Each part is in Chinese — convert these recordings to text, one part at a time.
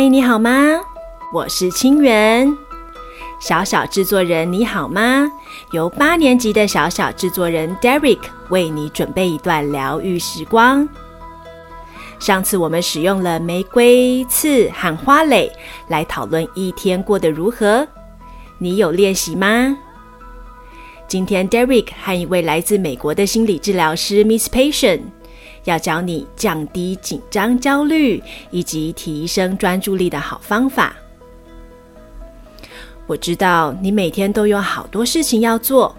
嗨，你好吗？我是清源。小小制作人你好吗？由八年级的小小制作人 Derek 为你准备一段疗愈时光。上次我们使用了玫瑰、刺和花蕾来讨论一天过得如何，你有练习吗？今天 Derek 和一位来自美国的心理治疗师 Miss Patient 要教你降低紧张、焦虑以及提升专注力的好方法。我知道你每天都有好多事情要做。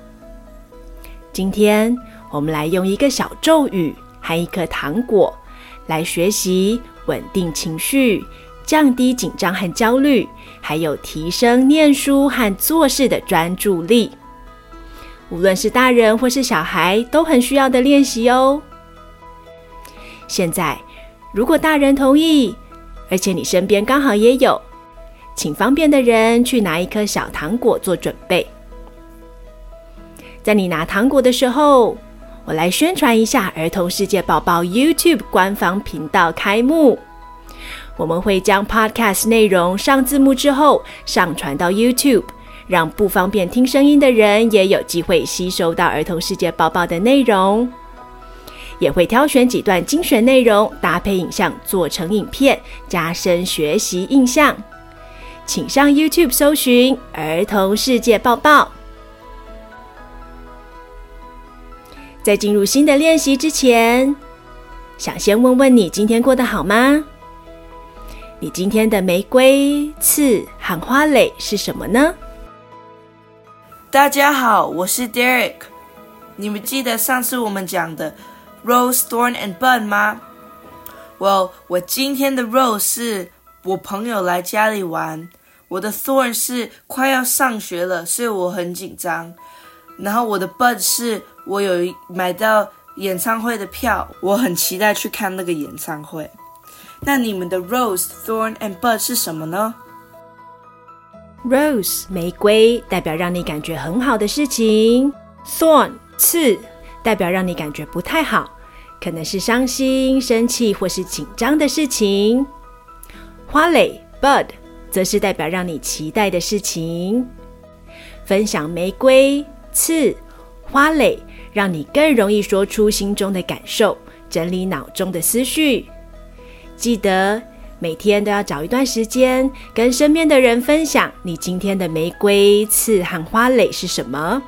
今天我们来用一个小咒语和一颗糖果来学习稳定情绪、降低紧张和焦虑，还有提升念书和做事的专注力。无论是大人或是小孩，都很需要的练习哦。现在，如果大人同意，而且你身边刚好也有，请方便的人去拿一颗小糖果做准备。在你拿糖果的时候，我来宣传一下儿童世界宝宝 YouTube 官方频道开幕。我们会将 Podcast 内容上字幕之后上传到 YouTube，让不方便听声音的人也有机会吸收到儿童世界宝宝的内容。也会挑选几段精选内容，搭配影像做成影片，加深学习印象。请上 YouTube 搜寻“儿童世界报报”。在进入新的练习之前，想先问问你今天过得好吗？你今天的玫瑰、刺和花蕾是什么呢？大家好，我是 Derek。你们记得上次我们讲的？Rose, thorn and bud 吗？Well，我今天的 rose 是我朋友来家里玩，我的 thorn 是快要上学了，所以我很紧张。然后我的 bud 是我有买到演唱会的票，我很期待去看那个演唱会。那你们的 rose, thorn and bud 是什么呢？Rose 玫瑰代表让你感觉很好的事情，thorn 刺。代表让你感觉不太好，可能是伤心、生气或是紧张的事情。花蕾 （bud） 则是代表让你期待的事情。分享玫瑰、刺、花蕾，让你更容易说出心中的感受，整理脑中的思绪。记得每天都要找一段时间，跟身边的人分享你今天的玫瑰、刺和花蕾是什么。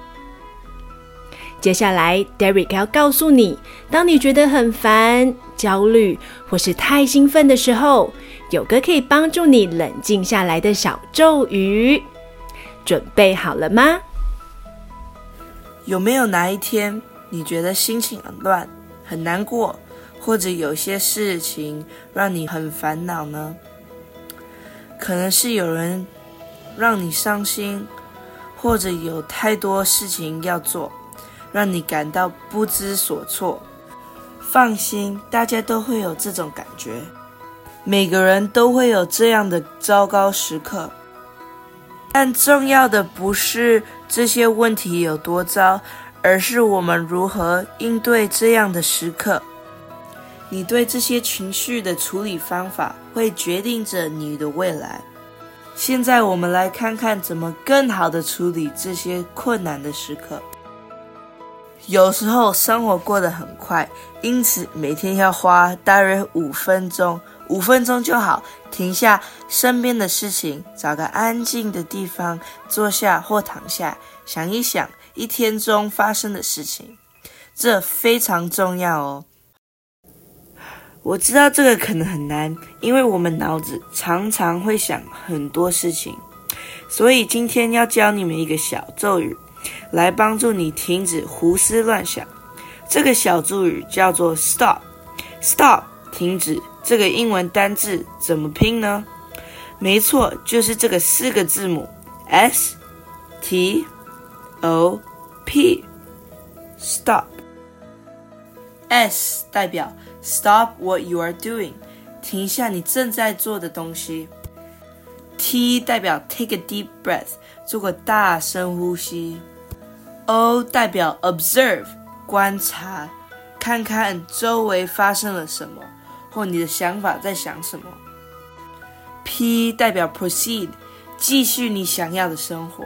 接下来，Derek 要告诉你，当你觉得很烦、焦虑或是太兴奋的时候，有个可以帮助你冷静下来的小咒语。准备好了吗？有没有哪一天你觉得心情很乱、很难过，或者有些事情让你很烦恼呢？可能是有人让你伤心，或者有太多事情要做。让你感到不知所措。放心，大家都会有这种感觉，每个人都会有这样的糟糕时刻。但重要的不是这些问题有多糟，而是我们如何应对这样的时刻。你对这些情绪的处理方法，会决定着你的未来。现在我们来看看怎么更好的处理这些困难的时刻。有时候生活过得很快，因此每天要花大约五分钟，五分钟就好，停下身边的事情，找个安静的地方坐下或躺下，想一想一天中发生的事情，这非常重要哦。我知道这个可能很难，因为我们脑子常常会想很多事情，所以今天要教你们一个小咒语。来帮助你停止胡思乱想。这个小助语叫做 “stop”。stop，停止。这个英文单字怎么拼呢？没错，就是这个四个字母 S T O P。stop。S 代表 stop what you are doing，停下你正在做的东西。T 代表 take a deep breath，做个大深呼吸。O 代表 observe，观察，看看周围发生了什么，或你的想法在想什么。P 代表 proceed，继续你想要的生活。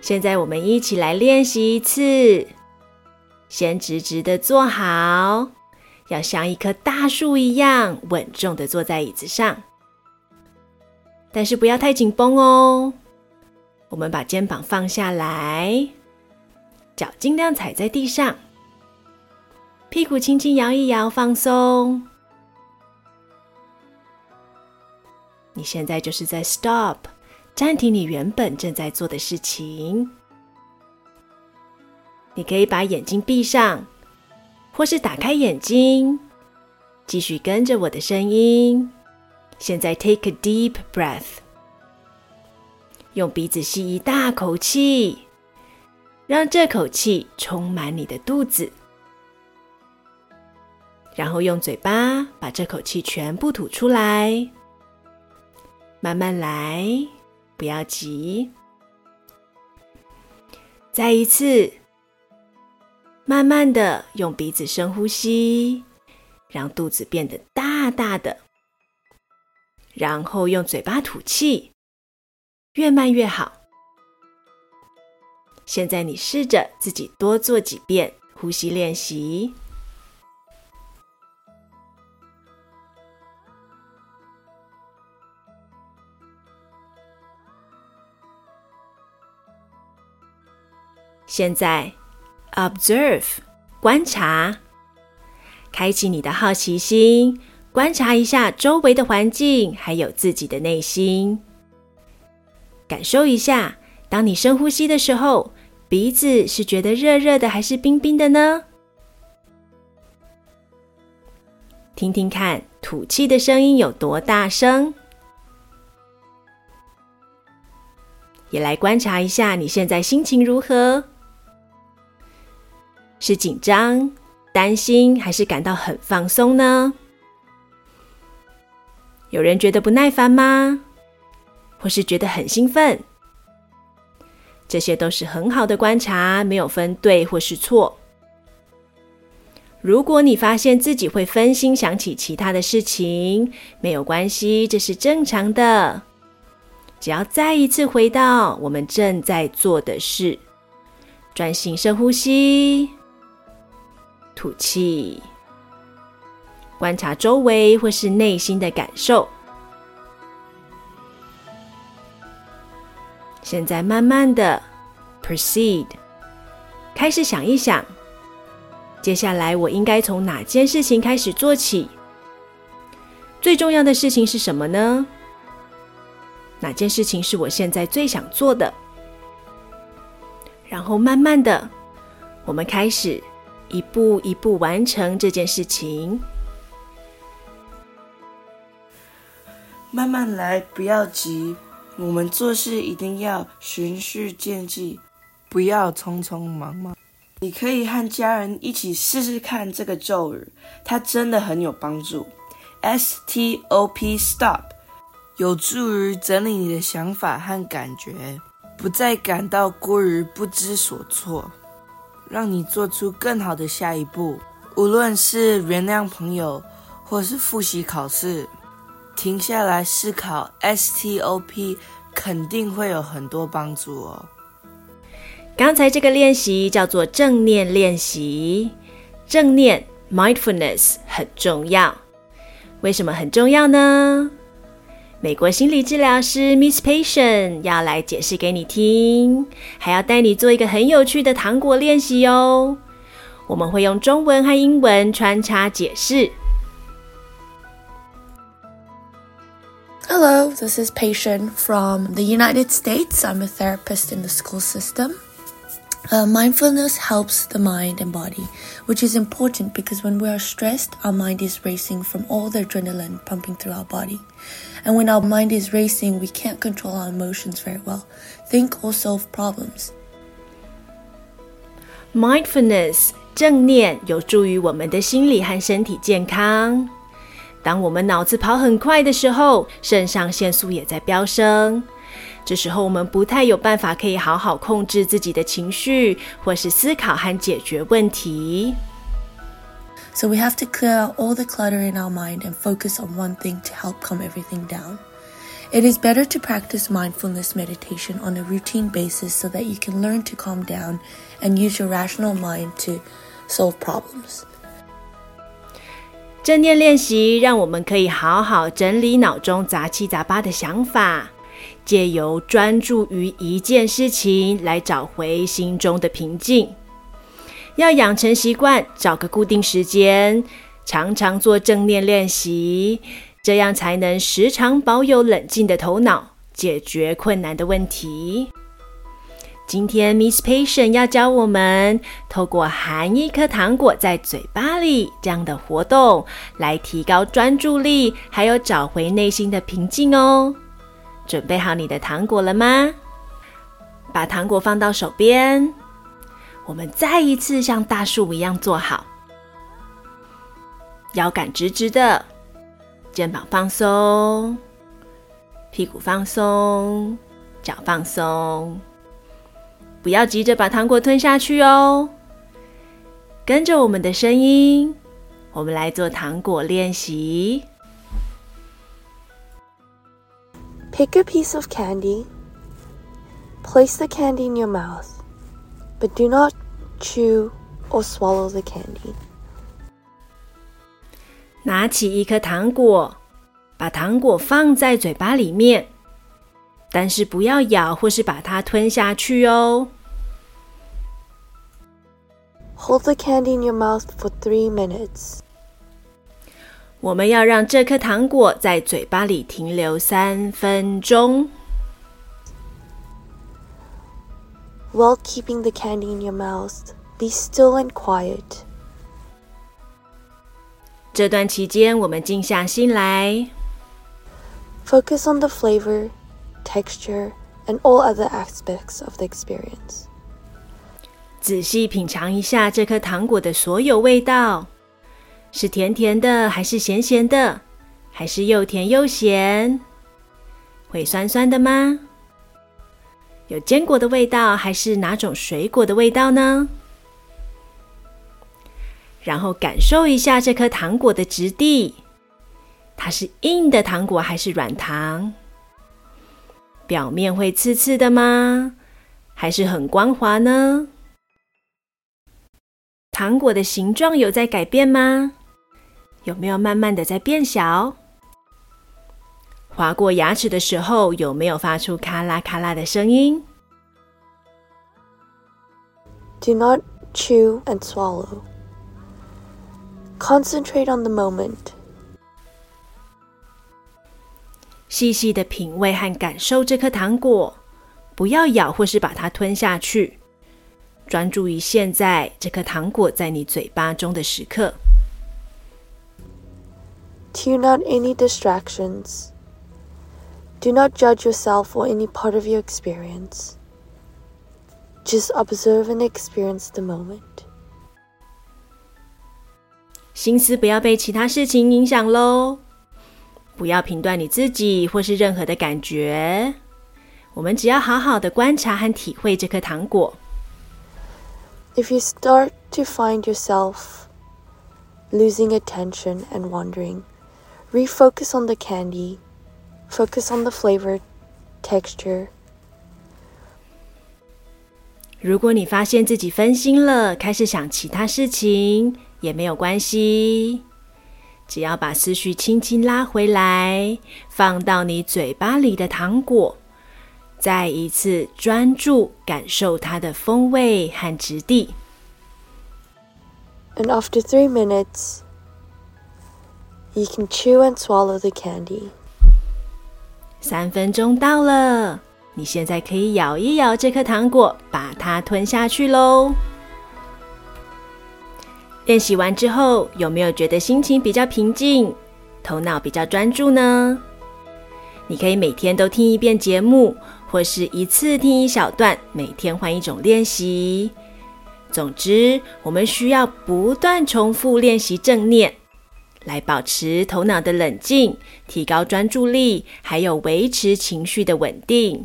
现在我们一起来练习一次，先直直的坐好，要像一棵大树一样稳重的坐在椅子上，但是不要太紧绷哦。我们把肩膀放下来，脚尽量踩在地上，屁股轻轻摇一摇，放松。你现在就是在 stop，暂停你原本正在做的事情。你可以把眼睛闭上，或是打开眼睛，继续跟着我的声音。现在 take a deep breath，用鼻子吸一大口气，让这口气充满你的肚子，然后用嘴巴把这口气全部吐出来。慢慢来，不要急。再一次，慢慢的用鼻子深呼吸，让肚子变得大大的，然后用嘴巴吐气，越慢越好。现在你试着自己多做几遍呼吸练习。现在，observe，观察，开启你的好奇心，观察一下周围的环境，还有自己的内心。感受一下，当你深呼吸的时候，鼻子是觉得热热的，还是冰冰的呢？听听看，吐气的声音有多大声？也来观察一下，你现在心情如何？是紧张、担心，还是感到很放松呢？有人觉得不耐烦吗？或是觉得很兴奋？这些都是很好的观察，没有分对或是错。如果你发现自己会分心，想起其他的事情，没有关系，这是正常的。只要再一次回到我们正在做的事，专心深呼吸。吐气，观察周围或是内心的感受。现在慢慢的 proceed，开始想一想，接下来我应该从哪件事情开始做起？最重要的事情是什么呢？哪件事情是我现在最想做的？然后慢慢的，我们开始。一步一步完成这件事情，慢慢来，不要急。我们做事一定要循序渐进，不要匆匆忙忙。你可以和家人一起试试看这个咒语，它真的很有帮助。S T O P Stop，有助于整理你的想法和感觉，不再感到过于不知所措。让你做出更好的下一步，无论是原谅朋友，或是复习考试，停下来思考，STOP 肯定会有很多帮助哦。刚才这个练习叫做正念练习，正念 mindfulness 很重要。为什么很重要呢？美国心理治疗师 Miss Patient 要来解释给你听，还要带你做一个很有趣的糖果练习哦。我们会用中文和英文穿插解释。Hello, this is Patient from the United States. I'm a therapist in the school system. Uh, mindfulness helps the mind and body, which is important because when we are stressed, our mind is racing from all the adrenaline pumping through our body. And when our mind is racing, we can't control our emotions very well, think or solve problems. Mindfulness 正念有助于我们的心理和身体健康。 当我们脑子跑很快的时候，肾上腺素也在飙升。这时候我们不太有办法可以好好控制自己的情绪，或是思考和解决问题。 So we have to clear out all the clutter in our mind and focus on one thing to help calm everything down. It is better to practice mindfulness meditation on a routine basis so that you can learn to calm down and use your rational mind to solve problems. 正念练习让我们可以好好整理脑中杂七杂八的想法，借由专注于一件事情来找回心中的平静。要养成习惯，找个固定时间，常常做正念练习。这样才能时常保有冷静的头脑，解决困难的问题。今天 Miss Passion 要教我们透过含一颗糖果在嘴巴里这样的活动，来提高专注力，还有找回内心的平静哦。准备好你的糖果了吗？把糖果放到手边，我们再一次像大树一样坐好，腰杆直直的。肩膀放松，屁股放松，脚放松，不要急着把糖果吞下去哦。跟着我们的声音，我们来做糖果练习。Pick a piece of candy, place the candy in your mouth, but do not chew or swallow the candy. 拿起一颗糖果，把糖果放在嘴巴里面，但是不要咬或是把它吞下去哦。Hold the candy in your mouth for three minutes. 我们要让这颗糖果在嘴巴里停留三分钟。While keeping the candy in your mouth, be still and quiet. 这段期间，我们静下心来，focus on the flavor, texture, and all other aspects of the experience。仔细品尝一下这颗糖果的所有味道，是甜甜的，还是咸咸的，还是又甜又咸？会酸酸的吗？有坚果的味道，还是哪种水果的味道呢？然后感受一下这颗糖果的质地，它是硬的糖果还是软糖？表面会刺刺的吗？还是很光滑呢？糖果的形状有在改变吗？有没有慢慢的在变小？划过牙齿的时候有没有发出咔啦咔啦的声音？Do not chew and swallow. Concentrate on the moment. 细细的品味和感受这颗糖果，不要咬或是把它吞下去。专注于现在这颗糖果在你嘴巴中的时刻。Tune out any distractions. Do not judge yourself or any part of your experience. Just observe and experience the moment. 心思不要被其他事情影响喽，不要评断你自己或是任何的感觉。我们只要好好的观察和体会这颗糖果。If you start to find yourself losing attention and wandering, refocus on the candy, focus on the flavor, texture. 如果你发现自己分心了，开始想其他事情。也没有关系， 只要把思绪轻轻拉回来，放到你嘴巴里的糖果，再一次专注感受它的风味和质地。And after three minutes, you can chew and swallow the candy. 三分钟到了，你现在可以咬一咬这颗糖果，把它吞下去喽。练习完之后，有没有觉得心情比较平静，头脑比较专注呢？你可以每天都听一遍节目，或是一次听一小段，每天换一种练习。总之，我们需要不断重复练习正念，来保持头脑的冷静，提高专注力，还有维持情绪的稳定。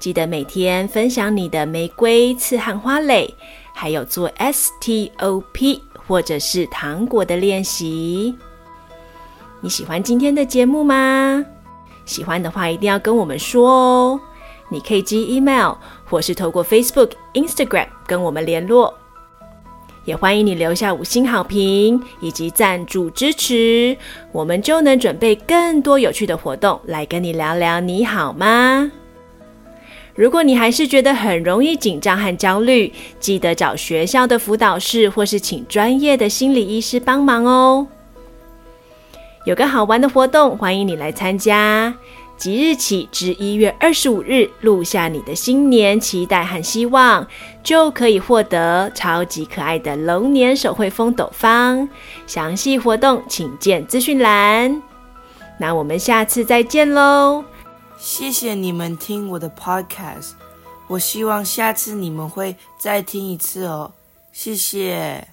记得每天分享你的玫瑰、刺和花蕾，还有做 STOP。或者是糖果的练习。你喜欢今天的节目吗？喜欢的话，一定要跟我们说哦。你可以寄 email，或是透过 Facebook、Instagram 跟我们联络。也欢迎你留下五星好评以及赞助支持，我们就能准备更多有趣的活动来跟你聊聊。你好吗？如果你还是觉得很容易紧张和焦虑，记得找学校的辅导室或是请专业的心理医师帮忙哦。有个好玩的活动，欢迎你来参加。即日起至一月二十五日，录下你的新年期待和希望，就可以获得超级可爱的龙年手绘风斗方。详细活动请见资讯栏。那我们下次再见喽！谢谢你们听我的 podcast，我希望下次你们会再听一次哦。谢谢。